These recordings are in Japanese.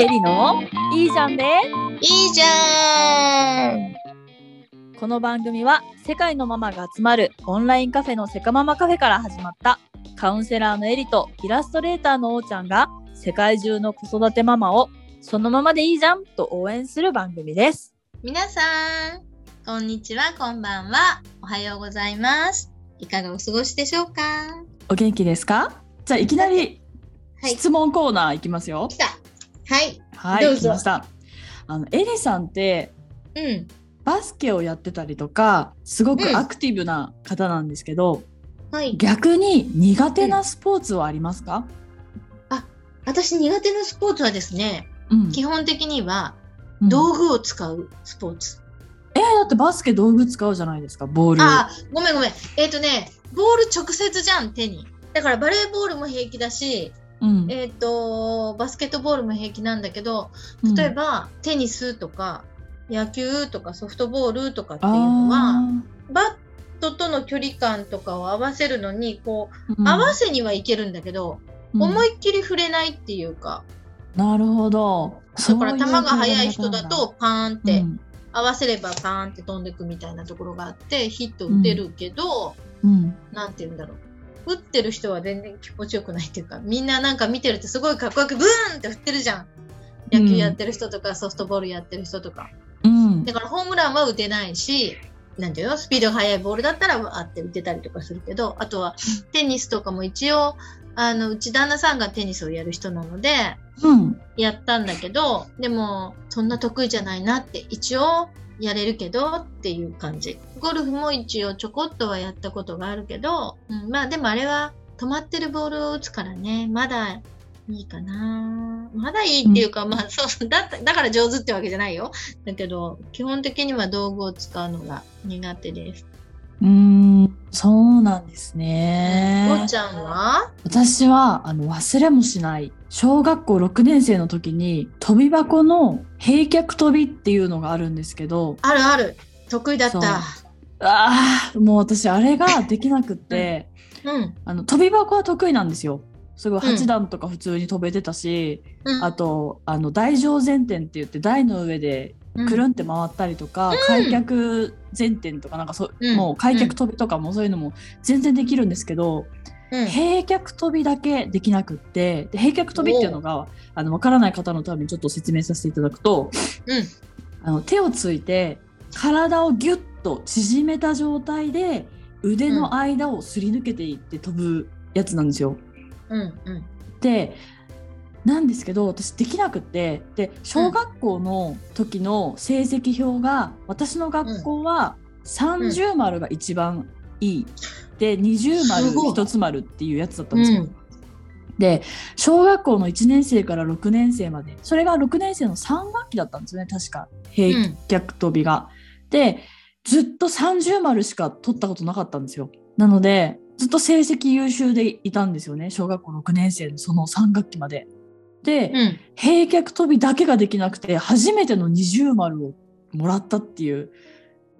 エリのいいじゃんでいいじゃんこの番組は世界のママが集まるオンラインカフェのセカママカフェから始まったカウンセラーのエリとイラストレーターのおーちゃんが世界中の子育てママをそのままでいいじゃんと応援する番組です。皆さん、こんにちは、こんばんは。おはようございます。いかがお過ごしでしょうか？お元気ですか？じゃあいきなりはい、質問コーナーいきますよ。来た。はい。はい、どうぞ来ました。あのエリさんってうん。バスケをやってたりとかすごくアクティブな方なんですけど、はい。逆に苦手なスポーツはありますか？私苦手なスポーツはですね、うん基本的にはうん道具を使うスポーツ。えー、だってバスケ道具使うじゃないですかボール。あ、ごめんごめん。えっ、とね、ボール直接じゃん、手に。だからバレーボールも平気だし、うん。えっ、と、バスケットボールも平気なんだけど、うん。例えば、テニスとか、野球とかソフトボールとかっていうのは、あバットとの距離感とかを合わせるのに、こう、ーうん。合わせにはいけるんだけど、うん。思いっきり触れないっていうか、なるほど。だから球が速い人だとパーンっ体て、合わせればパーンって飛んでくみたいなところがあって、ヒット打てるけど、うん、うん。なんて言うんだろう。打ってる人は全然気持ちよくないっていうか、みんななんか見てるとすごいかっこよくブーンって振ってるじゃん。野球やってる人とか、ソフトボールやってる人とか。うんだからホームランは打てないし、なんていうの？スピードが速いボールだったらあって打てたりとかするけど、あとはテニスとかも一応、あの、うち旦那さんがテニスをやる人なので、うんやったんだけど、でも、そんな得意じゃないなって、一応やれるけどっていう感じ。ゴルフも一応ちょこっとはやったことがあるけど、うん、まあでもあれは止まってるボールを打つからね、まだいいかな。まだいいっていうか、まあそう、だった、だから上手ってわけじゃないよ。だけど、基本的には道具を使うのが苦手です。うーんそうなんですおねっちゃんは？私はあの忘れもしない小学校6年生の時に飛び箱の閉脚跳びっていうのがあるんですけど。あるある。得意だった。あーもう私あれができなくって、うん。あの飛び箱は得意なんですよ。すごいうん。8段とか普通に飛べてたし、うん。あとあの台上前転って言って台の上でくるんって回ったりとか、開脚前転とかなんかそう、うんもう開脚跳びとかもそういうのも全然できるんですけど、うん。閉脚跳びだけできなくってで閉脚跳びっていうのがあの分からない方のためにちょっと説明させていただくとうん。あの手をついて体をギュッと縮めた状態で腕の間をすり抜けていって飛ぶやつなんですよ。うん。うん。でなんですけど私できなくってで小学校の時の成績表が、私の学校は30丸が一番いい、で20丸すごい1つ丸っていうやつだったんですよ。うんで小学校の1年生から6年生までそれが6年生の3学期だったんですよね確か閉脚跳びが。でずっと30丸しか取ったことなかったんですよ。なのでずっと成績優秀でいたんですよね小学校6年生のその3学期まで。で、うん。閉脚跳びだけができなくて初めての20丸をもらったっていう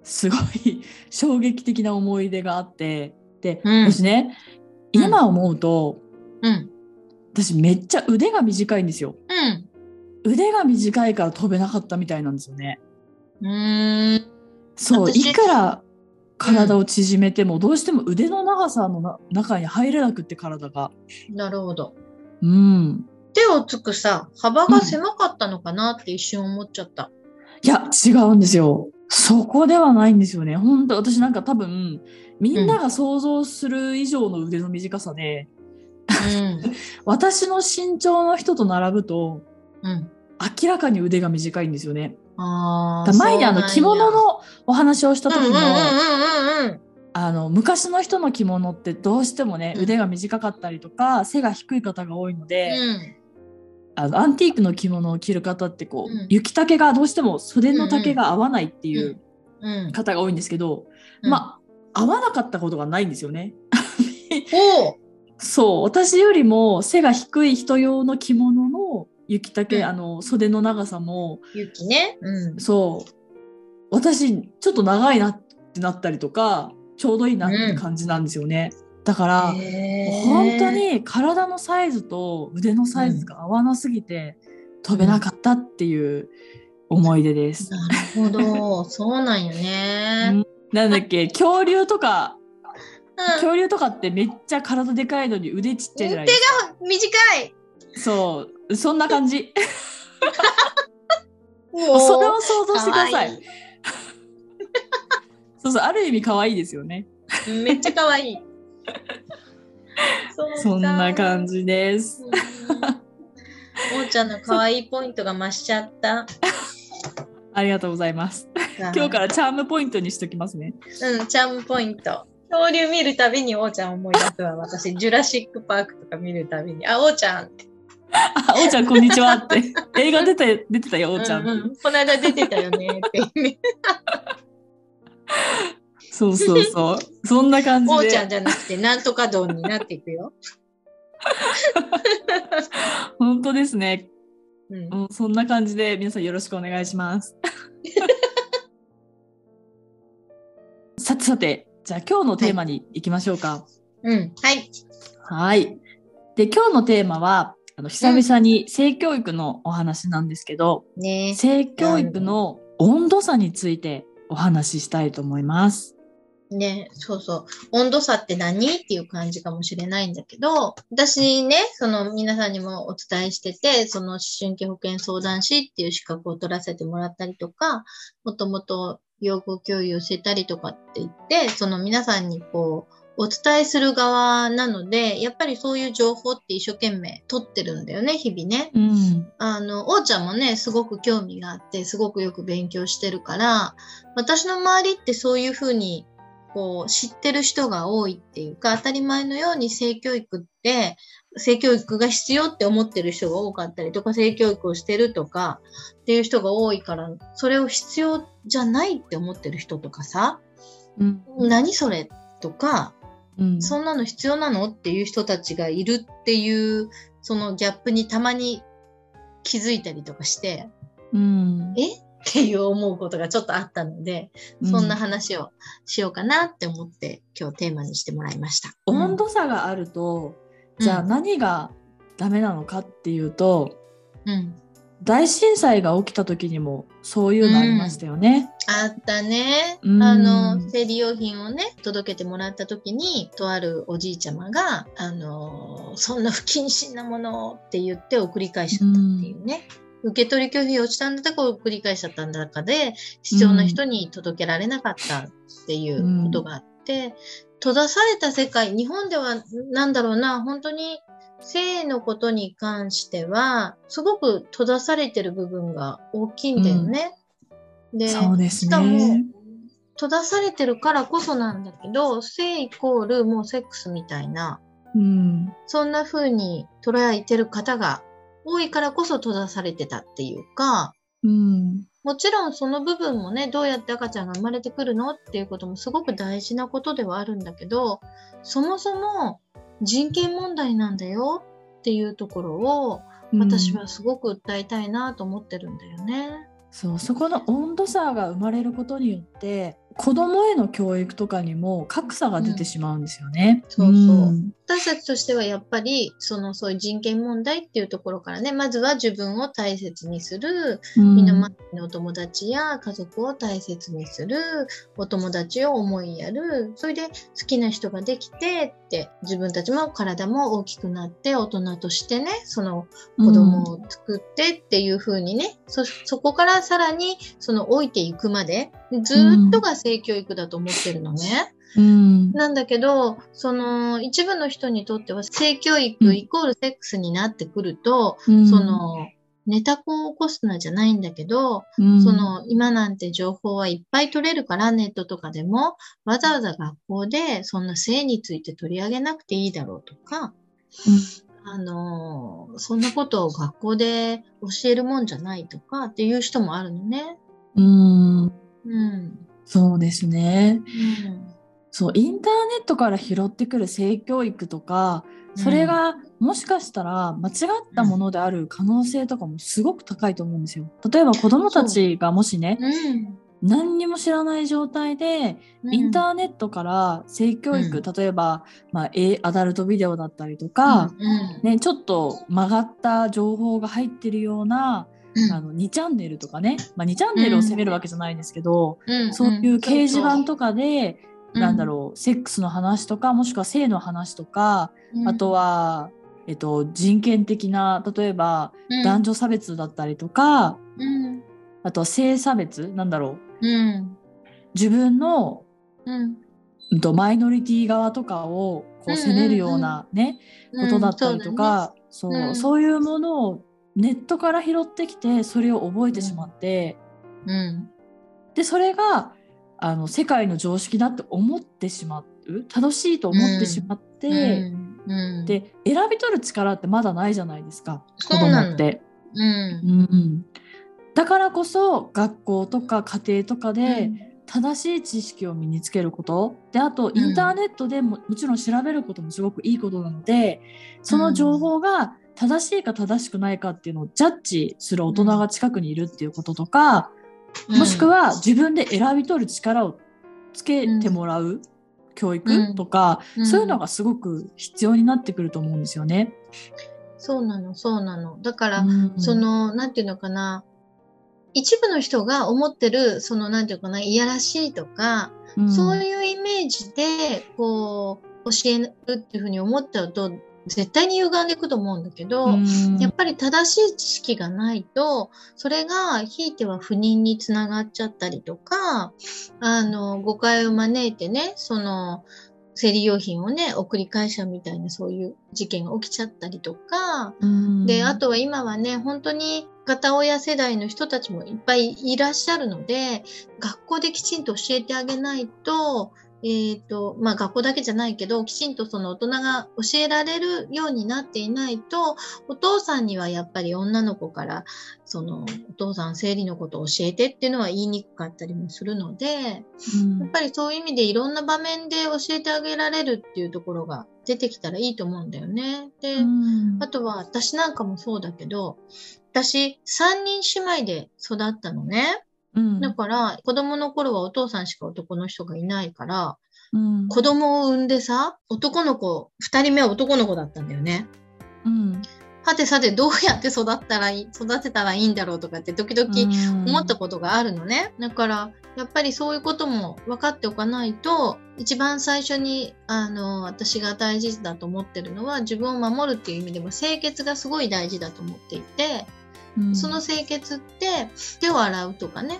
すごい衝撃的な思い出があってで、うん私ねうん今思うと、うん。私めっちゃ腕が短いんですよ。うん。腕が短いから飛べなかったみたいなんですよね。うーん。そう私いくら体を縮めても、どうしても腕の長さのな中に入れなくって体が。なるほど。うん。手をつくさ、幅が狭かったのかなって一瞬思っちゃった。いや違うんですよ。そこではないんですよね。本当私なんか多分みんなが想像する以上の腕の短さで、うん。私の身長の人と並ぶとうん。明らかに腕が短いんですよね。ああ。前にあの着物ののお話をした時も、うんうんうんうんうんあの昔の人の着物ってどうしてもね、うん腕が短かったりとか背が低い方が多いので、うん。あのアンティークの着物を着る方ってこう、うん雪丈がどうしても袖の丈が合わないっていううん。方が多いんですけど、うんまあ合わなかったことがないんですよね。そう私よりも背が低い人用の着物の雪丈、うんあの袖の長さも雪ね。うん。そう私ちょっと長いなってなったりとかちょうどいいなって感じなんですよね。だから本当に体のサイズと腕のサイズが合わなすぎて、飛べなかったっていう思い出です。なるほど。そうなんよね。うんなんだっけ 恐竜とかうん。恐竜とかってめっちゃ体でかいのに腕ちっちゃいじゃないですか。短い。そうそんな感じ。もそれを想像してください。かわそうそうある意味可愛いですよね。いいめっちゃ可愛い。そんな感。じです。うんおーちゃんの可愛いポイントが増しちゃった。ありがとうございます。今日からチャームポイントにしときますね。うん、チャームポイント。恐竜見るたびにおーちゃん思い出すわ。私、ジュラシックパークとか見るたびに、あ、おーちゃんって。あ、おーちゃんこんにちはって。映画出て出てたよ、おーちゃん。うんうんこの間出てたよねって。そうそうそう。そんな感じおーちゃんで。じゃなくて、なんとか丼になっていくよ。本当ですね。うんうん、そんな感じで皆さんよろしくお願いします。さてさて、じゃあ今日のテーマに行きましょうか。うん。はい。はい。で、今日のテーマは、あの久々に性教育のお話なんですけど、ね性教育の温度差についてお話ししたいと思います。ねそうそう。温度差って何？っていう感じかもしれないんだけど、私ね、その皆さんにもお伝えしてて、その思春期保健相談士っていう資格を取らせてもらったりとか、もともと養護教諭をしてたりとかって言って、その皆さんにこう、お伝えする側なので、やっぱりそういう情報って一生懸命取ってるんだよね、日々ね。うん。あの、おーちゃんもね、すごく興味があって、すごくよく勉強してるから、私の周りってそういうふうに、こう、知ってる人が多いっていうか、当たり前のように性教育って、性教育が必要って思ってる人が多かったりとか、性教育をしてるとかっていう人が多いから、それを必要じゃないって思ってる人とかさ、うん。何それとか、うん。そんなの必要なのっていう人たちがいるっていう、そのギャップにたまに気づいたりとかして、うん。え？っていう思うことがちょっとあったので、そんな話をしようかなって思って今日テーマにしてもらいました。温度差があると、じゃあうん何がダメなのかっていうと、うん。大震災が起きた時にもそういうのありましたよね。あったね。うんあの、生理用品をね、届けてもらった時に、とあるおじいちゃまが、あの、そんな不謹慎なものをって言って送り返しちゃったっていうね。受け取り拒否をしたんだか送り返しちゃったんだかで、必要な人に届けられなかったっていうことがあって、閉ざされた世界、日本ではなんだろうな、本当に性のことに関しては、すごく閉ざされてる部分が大きいんだよね。で、そうですしかもね。閉ざされてるからこそなんだけど、性イコールもうセックスみたいな、うん。そんな風に捉えてる方が多いからこそ閉ざされてたっていうか、うん。もちろんその部分もね、どうやって赤ちゃんが生まれてくるのっていうこともすごく大事なことではあるんだけど、そもそも人権問題なんだよっていうところを私はすごく訴えたいなと思ってるんだよね。そうそこの温度差が生まれることによって子供への教育とかにも格差が出てしまうんですよね。そうそうん。私たちとしてはやっぱりそのそういう人権問題っていうところからねまずは自分を大切にするうん。身の回りのお友達や家族を大切にするお友達を思いやるそれで好きな人ができてって自分たちも体も大きくなって大人としてねその子供を作ってっていう風にね、そそこからさらにその老いていくまでずーっとが性教育だと思ってるのね。うん。なんだけど、その一部の人にとっては性教育イコールセックスになってくると、うん。そのネタコを起こすなじゃないんだけど、うん。その今なんて情報はいっぱい取れるからネットとかでもわざわざ学校でそんな性について取り上げなくていいだろうとか、あのそんなことを学校で教えるもんじゃないとかっていう人もあるのね。うんうん。そうですね。うんそうインターネットから拾ってくる性教育とかそれがもしかしたら間違ったものである可能性とかもすごく高いと思うんですよ。例えば子どもたちがもしねうん。何にも知らない状態で、うんインターネットから性教育、うん例えば、まあ、A- アダルトビデオだったりとか、うんね、ちょっと曲がった情報が入ってるような、うんあの2チャンネルとかね、まあ、2チャンネルを責めるわけじゃないんですけど、うん。そういう掲示板とかで、うんなんだろうセックスの話とかもしくは性の話とか、うん。あとは、えっと、人権的な例えばうん。男女差別だったりとか、うん。あとは性差別なんだろう。うん。自分の、うん。うんと、マイノリティ側とかをこう責めるようなね、ことだったりとか、そううんそういうものをネットから拾ってきてそれを覚えてしまって、うん。でそれがあの世界の常識だって思ってしまう。正しいと思ってしまって、うん。うん。で選び取る力ってまだないじゃないですか。子供って。うん。うん。うんだからこそ学校とか家庭とかで正しい知識を身につけること。であとん。インターネットでももちろん調べることもすごくいいことなのでその情報が正しいか正しくないかっていうのをジャッジする大人が近くにいるっていうこととか、もしくは自分で選び取る力をつけてもらう教育とか、うん。そういうのがすごく必要になってくると思うんですよね。そうなのそうなの。だから、うん。そのなんていうのかな。一部の人が思ってるそのなんていうのかないやらしいとか、うん。そういうイメージでこう教えるっていうふうに思っちゃうと絶対に歪んでいくと思うんだけど、うん。やっぱり正しい知識がないと、それがひいては不妊につながっちゃったりとか、あの、誤解を招いてね、その、生理用品をね、送り返しちゃうみたいなそういう事件が起きちゃったりとか、うん。で、あとは今はね、本当に片親世代の人たちもいっぱいいらっしゃるので、学校できちんと教えてあげないと、えっ、と、まあ学校だけじゃないけど、きちんとその大人が教えられるようになっていないと、お父さんにはやっぱり女の子から、その、お父さん生理のことを教えてっていうのは言いにくかったりもするので、うんやっぱりそういう意味でいろんな場面で教えてあげられるっていうところが出てきたらいいと思うんだよね。で、うんあとは私なんかもそうだけど、私3人姉妹で育ったのね。うん。だから子供の頃はお父さんしか男の人がいないから、うん。子供を産んでさ、男の子、2人目は男の子だったんだよね。うん。はてさてどうやって育ったらいい、育てたらいいんだろうとかって時々思ったことがあるのね。だから、やっぱりそういうことも分かっておかないと、一番最初に、あの、私が大事だと思ってるのは、自分を守るっていう意味でも、清潔がすごい大事だと思っていて、うんその清潔って、手を洗うとかね、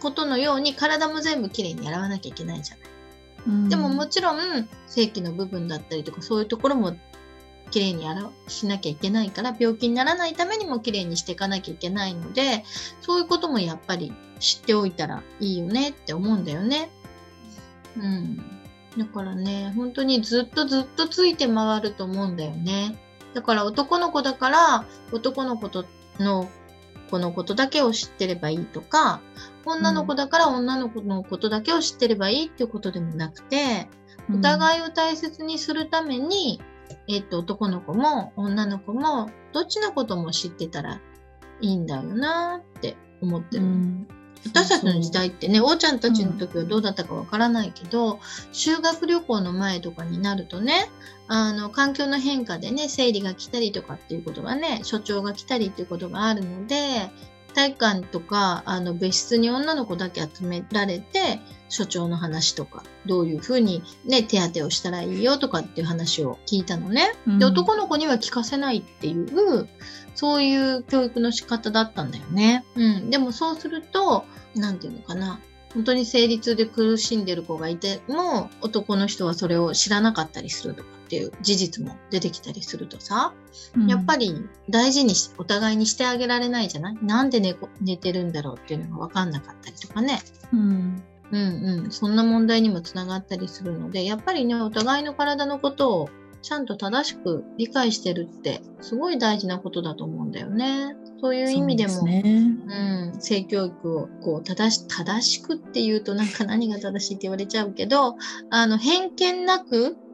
ことのように体も全部きれいに洗わなきゃいけないじゃない。うんでももちろん、正規の部分だったりとか、そういうところもきれいに洗うしなきゃいけないから、病気にならないためにもきれいにしていかなきゃいけないので、そういうこともやっぱり知っておいたらいいよねって思うんだよね。うん。だからね、本当にずっとずっとついて回ると思うんだよね。だから男の子だから、男の子との子のことだけを知ってればいいとか、女の子だから女の子のことだけを知ってればいいっていうことでもなくて、お互いを大切にするために、えっと、男の子も女の子もどっちのことも知ってたらいいんだよなって思ってる。うん私たちの時代ってね、おーちゃんたちの時はどうだったかわからないけど、修学旅行の前とかになるとね、あの、環境の変化でね、生理が来たりとかっていうことがね、所長が来たりっていうことがあるので、体育館とか、あの、別室に女の子だけ集められて、所長の話とか、どういうふうにね、手当てをしたらいいよとかっていう話を聞いたのね。うんで、男の子には聞かせないっていう、そういう教育の仕方だったんだよね。うん。でもそうすると、なんていうのかな。本当に生理痛で苦しんでる子がいても、男の人はそれを知らなかったりするとかっていう事実も出てきたりするとさ、やっぱり大事にし、お互いにしてあげられないじゃない？なんで寝こ寝てるんだろうっていうのが分かんなかったりとかね。うんうんうん。そんな問題にもつながったりするので、やっぱりね、お互いの体のことをちゃんと正しく理解してるって、すごい大事なことだと思うんだよね。そういう意味でも、ねうん、性教育をこう正し正しくっていうとなんか何が正しいって言われちゃうけどあの偏見なくうん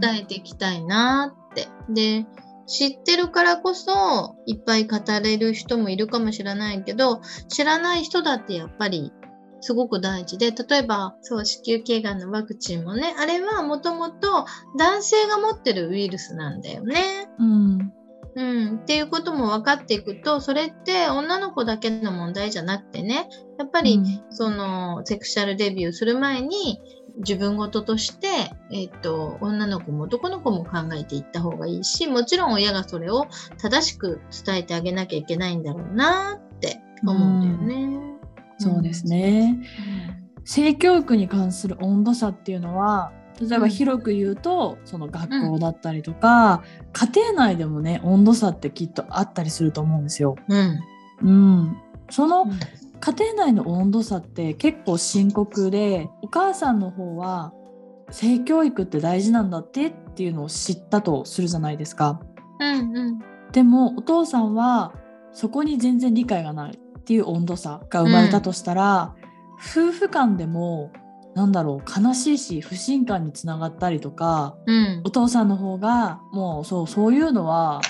伝えていきたいなって。で知ってるからこそいっぱい語れる人もいるかもしれないけど知らない人だってやっぱりすごく大事で、例えば、そう、子宮頸がんのワクチンもね、あれはもともと男性が持ってるウイルスなんだよね。うん。うん、っていうことも分かっていくと、それって女の子だけの問題じゃなくてね、やっぱり、その、セクシャルデビューする前に、自分事として、えっ、と、女の子も男の子も考えていった方がいいし、もちろん親がそれを正しく伝えてあげなきゃいけないんだろうなって思うんだよね。そうですね。性教育に関する温度差っていうのは例えば広く言うと、その学校だったりとか、家庭内でもね温度差ってきっとあったりすると思うんですよ。うん。うん、そのうん家庭内の温度差って結構深刻でお母さんの方は性教育って大事なんだってっていうのを知ったとするじゃないですか。うんうん。でもお父さんはそこに全然理解がないっていう温度差が生まれたとしたら、夫婦間でもなんだろう悲しいし不信感につながったりとかうんお。父さんの方がもうそうそういうのは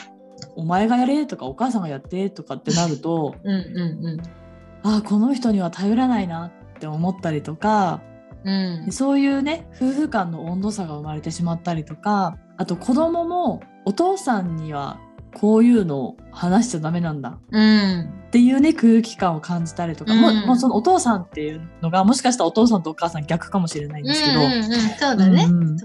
お前がやれとかお母さんがやってとかってなるとうんうんああこの人には頼らないなって思ったりとかうん。うん。そういうね夫婦間の温度差が生まれてしまったりとかあと子供もお父さんにはこういうのを話しちゃダメなんだうん。っていうね空気感を感じたりとか、もうんもうそのお父さんっていうのがもしかしたらお父さんとお母さん逆かもしれないんですけど、うんうんうん、そうだね。うん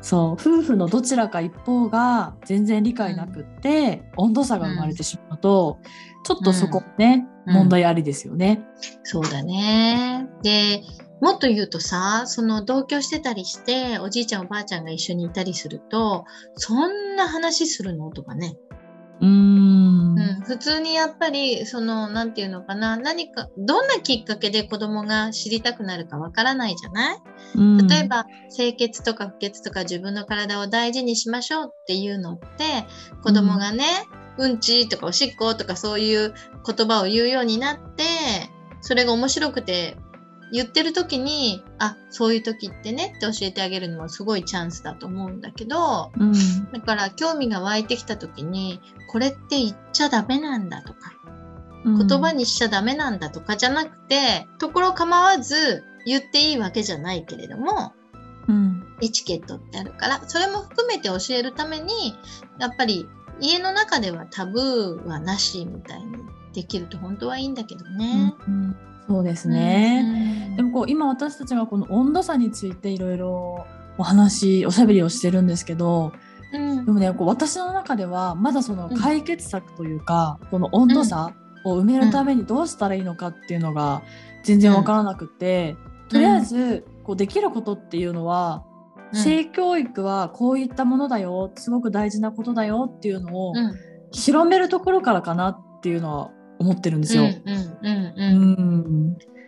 そう夫婦のどちらか一方が全然理解なくって、温度差が生まれてしまうと、ちょっとそこね、うん問題ありですよね。そうだね。で、もっと言うとさ、その同居してたりして、おじいちゃんおばあちゃんが一緒にいたりすると、そんな話するの？とかね。うーん。うん、普通にやっぱり、その、なんていうのかな、何か、どんなきっかけで子供が知りたくなるかわからないじゃない？うん。例えば、清潔とか不潔とか自分の体を大事にしましょうっていうのって、子供がね、うん、ちとかおしっことかそういう言葉を言うようになって、それが面白くて言ってる時に、あ、そういう時ってねって教えてあげるのもすごいチャンスだと思うんだけど、うん。だから興味が湧いてきた時に、これって言っちゃダメなんだとか、うん。言葉にしちゃダメなんだとかじゃなくて、ところ構わず言っていいわけじゃないけれども、うん。エチケットってあるから、それも含めて教えるために、やっぱり家の中ではタブーはなしみたいにできると本当はいいんだけどね。うんそうですね。でもこう今私たちがこの温度差についていろいろお話おしゃべりをしてるんですけどうん。でもねこう私の中ではまだその解決策というか、この温度差を埋めるためにどうしたらいいのかっていうのが全然わからなくて、とりあえずこうできることっていうのは、うん性教育はこういったものだよ。すごく大事なことだよっていうのをうん。広めるところからかなっていうのは思ってるんですよ。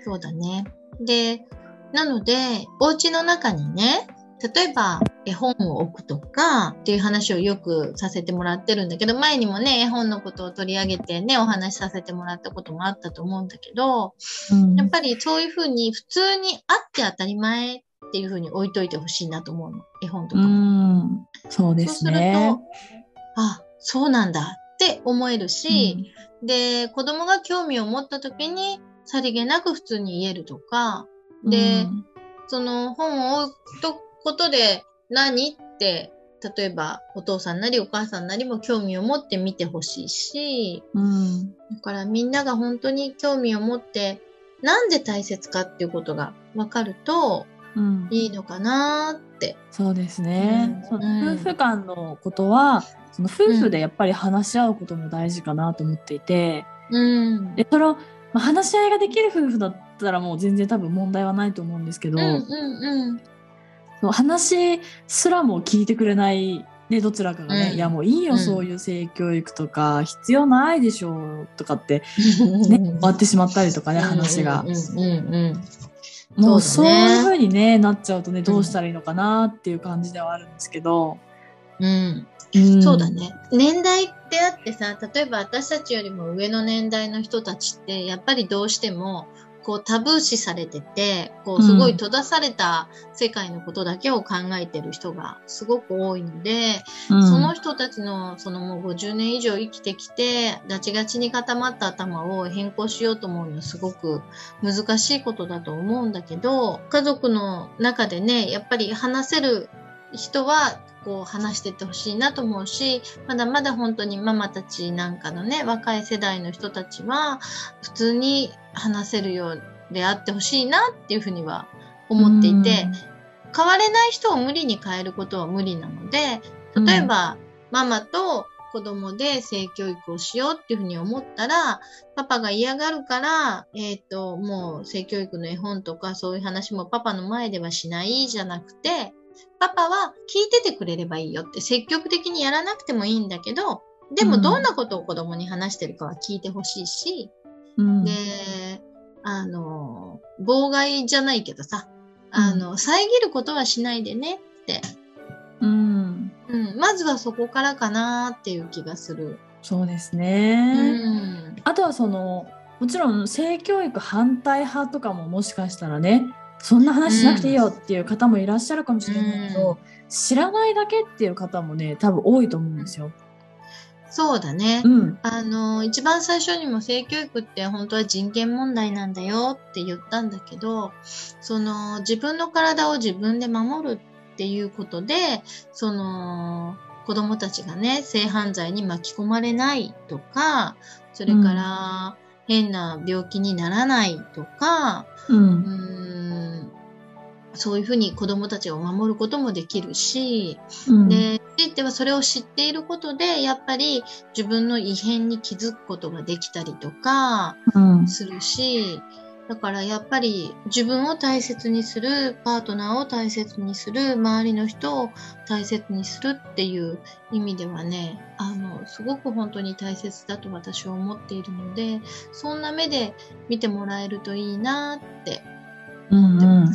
そうだね。で、なので、お家の中にね、例えば絵本を置くとかっていう話をよくさせてもらってるんだけど、前にもね、絵本のことを取り上げてね、お話しさせてもらったこともあったと思うんだけど、うん。やっぱりそういうふうに普通にあって当たり前っていうふうに置いといてほしいなと思うの。絵本とうかも。んそうでそうするすねと。、あ、そうなんだって思えるし、で、子供が興味を持った時にさりげなく普通に言えるとか、うんでうんその本を置くとことで何って、例えばお父さんなりお母さんなりも興味を持って見てほしいし、うんだからみんなが本当に興味を持って、なんで大切かっていうことが分かるとうんいいのかなって。そうですね、うん夫婦間のことはその夫婦でやっぱり話し合うことも大事かなと思っていて、うん。でその、まあ、話し合いができる夫婦だったらもう全然多分問題はないと思うんですけど、うんうんうん。その話すらも聞いてくれない、ね、どちらかがね、うんいやもういいよ、うんそういう性教育とか必要ないでしょとかって、ね、終わってしまったりとかね、話が。うんうんうんもうそううそだねいう風にねなっちゃうとねどうしたらいいのかなっていう感じではあるんですけど、うん。うんそうだね。年代ってあってさ、例えば私たちよりも上の年代の人たちって、やっぱりどうしてもこうタブー視されてて、こうすごい閉ざされた世界のことだけを考えてる人がすごく多いので、うん。その人たちのそのもう50年以上生きてきて、ガチガチに固まった頭を変更しようと思うのはすごく難しいことだと思うんだけど、家族の中でね、やっぱり話せる人はこう話してってほしいなと思うし、まだまだ本当にママたちなんかのね、若い世代の人たちは普通に話せるようであってほしいなっていうふうには思っていて、変われない人を無理に変えることは無理なので、例えば、ママと子供で性教育をしようっていうふうに思ったら、パパが嫌がるから、えっ、と、もう性教育の絵本とかそういう話もパパの前ではしないじゃなくて、パパは聞いててくれればいいよって積極的にやらなくてもいいんだけど、でうんもどんなことを子供に話してるかは聞いてほしいし、うんで、あの、妨害じゃないけどさ、あの、遮ることはしないでねって、うん、うん、まずはそこからかなっていう気がする。そうですうね。ん。あとはそのもちろん性教育反対派とかももしかしたらねそんな話しなくていいよっていう方もいらっしゃるかもしれないけど、うん。知らないだけっていう方もね多分多いと思うんですよ。そうだね。うん、あの、一番最初にも性教育って本当は人権問題なんだよって言ったんだけど、その自分の体を自分で守るっていうことで、その子供たちがね、性犯罪に巻き込まれないとか、それから変な病気にならないとか、う、うん。ーんそういうふうに子供たちを守ることもできるし、うん、で、強いてはそれを知っていることで、やっぱり自分の異変に気づくことができたりとかうん、するし、だからやっぱり自分を大切にする、パートナーを大切にする、周りの人を大切にするっていう意味ではね、あの、すごく本当に大切だと私は思っているので、そんな目で見てもらえるといいなってうん思ってうんま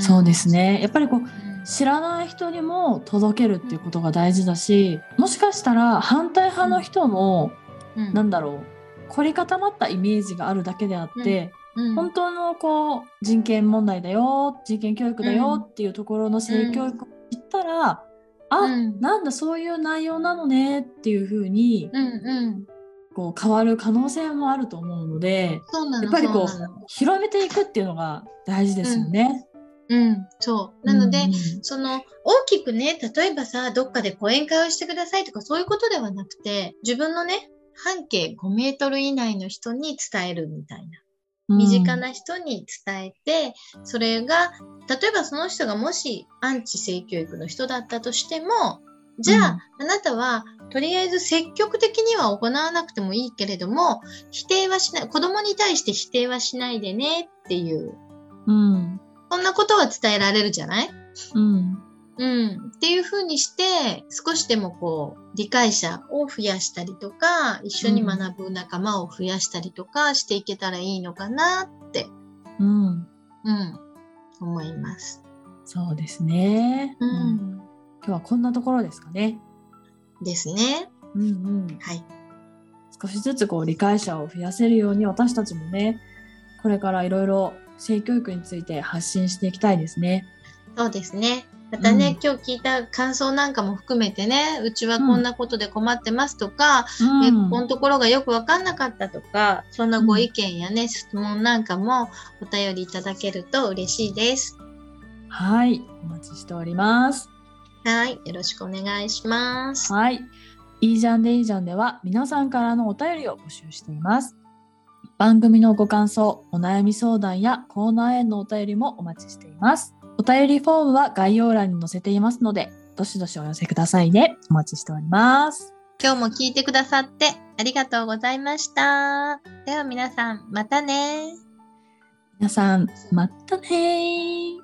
そうですね。やっぱりこううん。知らない人にも届けるっていうことが大事だしもしかしたら反対派の人も、うん。なんだろう凝り固まったイメージがあるだけであって、うん。本当のこう人権問題だよ人権教育だよっていうところの性教育を知ったら、あ、うん。なんだそういう内容なのねっていうふうにうんうん。こう変わる可能性もあると思うので。やっぱりこう広めていくっていうのが大事ですよね。うん、そう。なので、うん。その、大きくね、例えばさ、どっかで講演会をしてくださいとか、そういうことではなくて、自分のね、半径5メートル以内の人に伝えるみたいな。うん。身近な人に伝えて、それが、例えばその人がもしアンチ性教育の人だったとしても、じゃあ、あなたは、とりあえず積極的には行わなくてもいいけれども、否定はしない、子供に対して否定はしないでねっていう、うんそんなことは伝えられるじゃない？うんうん。っていう風にして、少しでもこう、理解者を増やしたりとか、一緒に学ぶ仲間を増やしたりとかしていけたらいいのかなって、うんうん、思います。そうですね、ううんん。今日はこんなところですかね。ですね。うんうん、はい。少しずつこう理解者を増やせるように私たちもねこれからいろいろ性教育について発信していきたいですね。そうですね。またね、うん今日聞いた感想なんかも含めてね、うちはこんなことで困ってますとか、えうんここのところがよくわかんなかったとか、そんなご意見やね、質問なんかもお便りいただけると嬉しいです。はいお待ちしております。はい。よろしくお願いします。はい。いいじゃんでいいじゃんでは皆さんからのお便りを募集しています。番組のご感想、お悩み相談やコーナーへのお便りもお待ちしています。お便りフォームは概要欄に載せていますので、どしどしお寄せくださいね。お待ちしております。今日も聞いてくださってありがとうございました。では皆さん、またね。皆さん、またねー。